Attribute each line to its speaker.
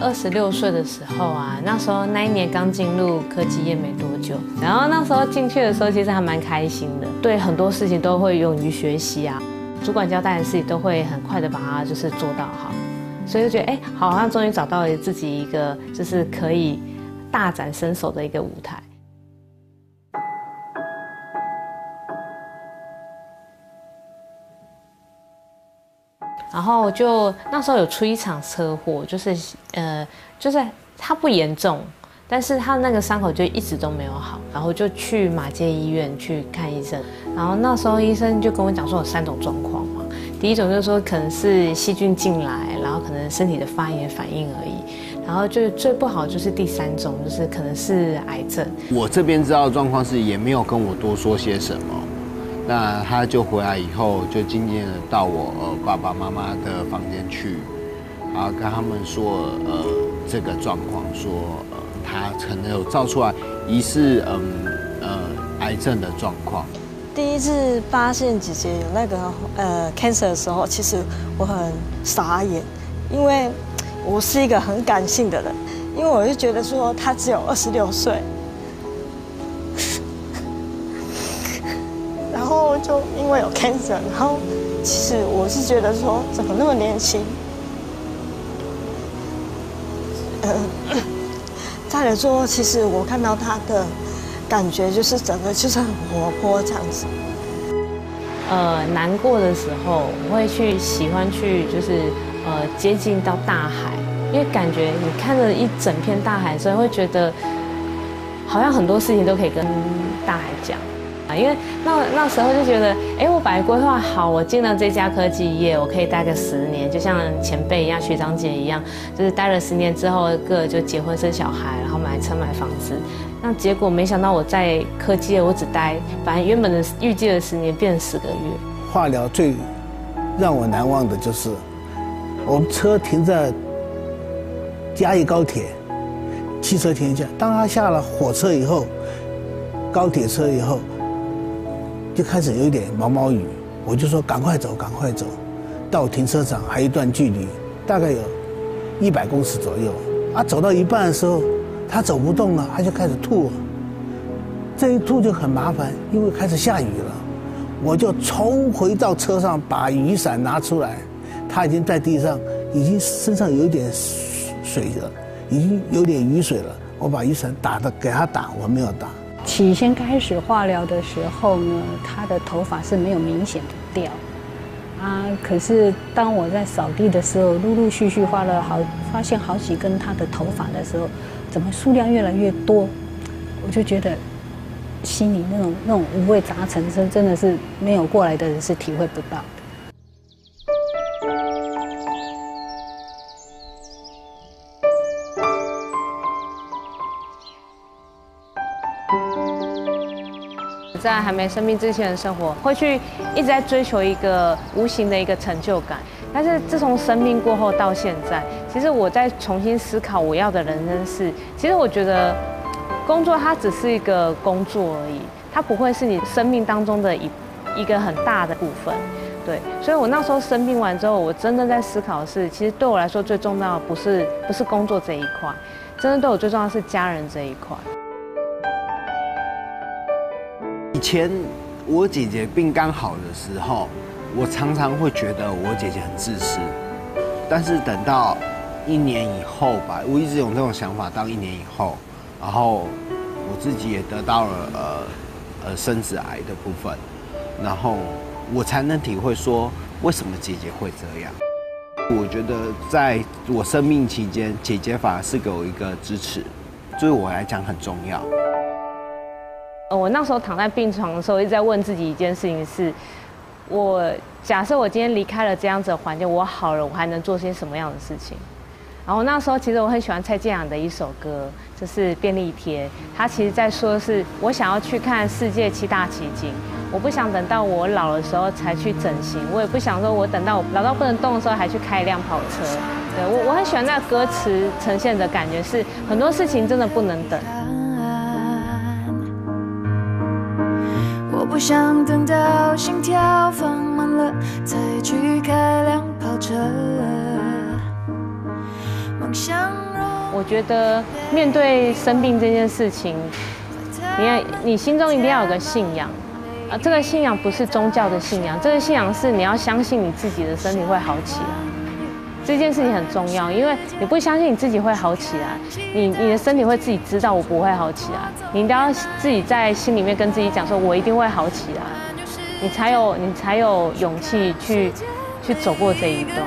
Speaker 1: 二十六岁的时候啊，那时候那一年刚进入科技业没多久，然后那时候进去的时候，其实还蛮开心的，对很多事情都会勇于学习啊。主管交代的事情都会很快的把它就是做到好，所以就觉得哎，好像终于找到了自己一个就是可以大展身手的一个舞台。然后就那时候有出一场车祸，就是呃，就是它不严重，但是他那个伤口就一直都没有好，然后就去马街医院去看医生，然后那时候医生就跟我讲说有三种状况嘛，第一种就是说可能是细菌进来，然后可能身体的发炎反应而已，然后就最不好就是第三种，就是可能是癌症。
Speaker 2: 我这边知道的状况是也没有跟我多说些什么。那他就回来以后，就渐渐的到我呃爸爸妈妈的房间去，然后跟他们说呃这个状况，说呃他可能有照出来疑似嗯呃癌症的状况。
Speaker 3: 第一次发现姐姐有那个呃 cancer 的时候，其实我很傻眼，因为我是一个很感性的人，因为我就觉得说她只有二十六岁。就因为有 cancer，然后其实我是觉得说怎么那么年轻，呃，再来说，其实我看到他的感觉就是整个就是很活泼这样子。
Speaker 1: 呃，难过的时候我会去喜欢去就是呃接近到大海，因为感觉你看着一整片大海，所以会觉得好像很多事情都可以跟大海讲。啊，因为那那时候就觉得，哎，我本来规划好，我进了这家科技业，我可以待个十年，就像前辈一样，学长姐一样，就是待了十年之后，个就结婚生小孩，然后买车买房子。那结果没想到我在科技业，我只待，反正原本的预计的十年变成十个月。
Speaker 4: 化疗最让我难忘的就是，我们车停在嘉义高铁，汽车停下，当他下了火车以后，高铁车以后。就开始有一点毛毛雨，我就说赶快走，赶快走，到停车场还有一段距离，大概有一百公尺左右。啊，走到一半的时候，他走不动了，他就开始吐。这一吐就很麻烦，因为开始下雨了。我就冲回到车上，把雨伞拿出来，他已经在地上，已经身上有点水了，已经有点雨水了。我把雨伞打的给他打，我没有打。
Speaker 5: 起先开始化疗的时候呢，他的头发是没有明显的掉，啊，可是当我在扫地的时候，陆陆续续发了好，发现好几根他的头发的时候，怎么数量越来越多，我就觉得心里那种那种五味杂陈，是真的是没有过来的人是体会不到。
Speaker 1: 在还没生病之前的生活，会去一直在追求一个无形的一个成就感。但是自从生病过后到现在，其实我在重新思考我要的人生是，其实我觉得工作它只是一个工作而已，它不会是你生命当中的一一个很大的部分。对，所以我那时候生病完之后，我真的在思考的是，其实对我来说最重要的不是不是工作这一块，真的对我最重要的是家人这一块。
Speaker 2: 以前我姐姐病刚好的时候，我常常会觉得我姐姐很自私。但是等到一年以后吧，我一直有这种想法。到一年以后，然后我自己也得到了呃呃生子癌的部分，然后我才能体会说为什么姐姐会这样。我觉得在我生命期间，姐姐反而是给我一个支持，对我来讲很重要。
Speaker 1: 呃，我那时候躺在病床的时候，一直在问自己一件事情：是，我假设我今天离开了这样子的环境，我好了，我还能做些什么样的事情？然后那时候其实我很喜欢蔡健雅的一首歌，就是《便利贴》，他其实在说是我想要去看世界七大奇景，我不想等到我老的时候才去整形，我也不想说我等到我老到不能动的时候还去开一辆跑车。对我我很喜欢那个歌词呈现的感觉，是很多事情真的不能等。
Speaker 6: 想等到心跳放慢了，再去开辆跑车。梦方向弱。
Speaker 1: 我觉得面对生病这件事情，你要你心中一定要有个信仰，啊，这个信仰不是宗教的信仰，这个信仰是你要相信你自己的身体会好起来。这件事情很重要，因为你不相信你自己会好起来，你你的身体会自己知道我不会好起来，你一定要自己在心里面跟自己讲说，我一定会好起来，你才有你才有勇气去去走过这一段。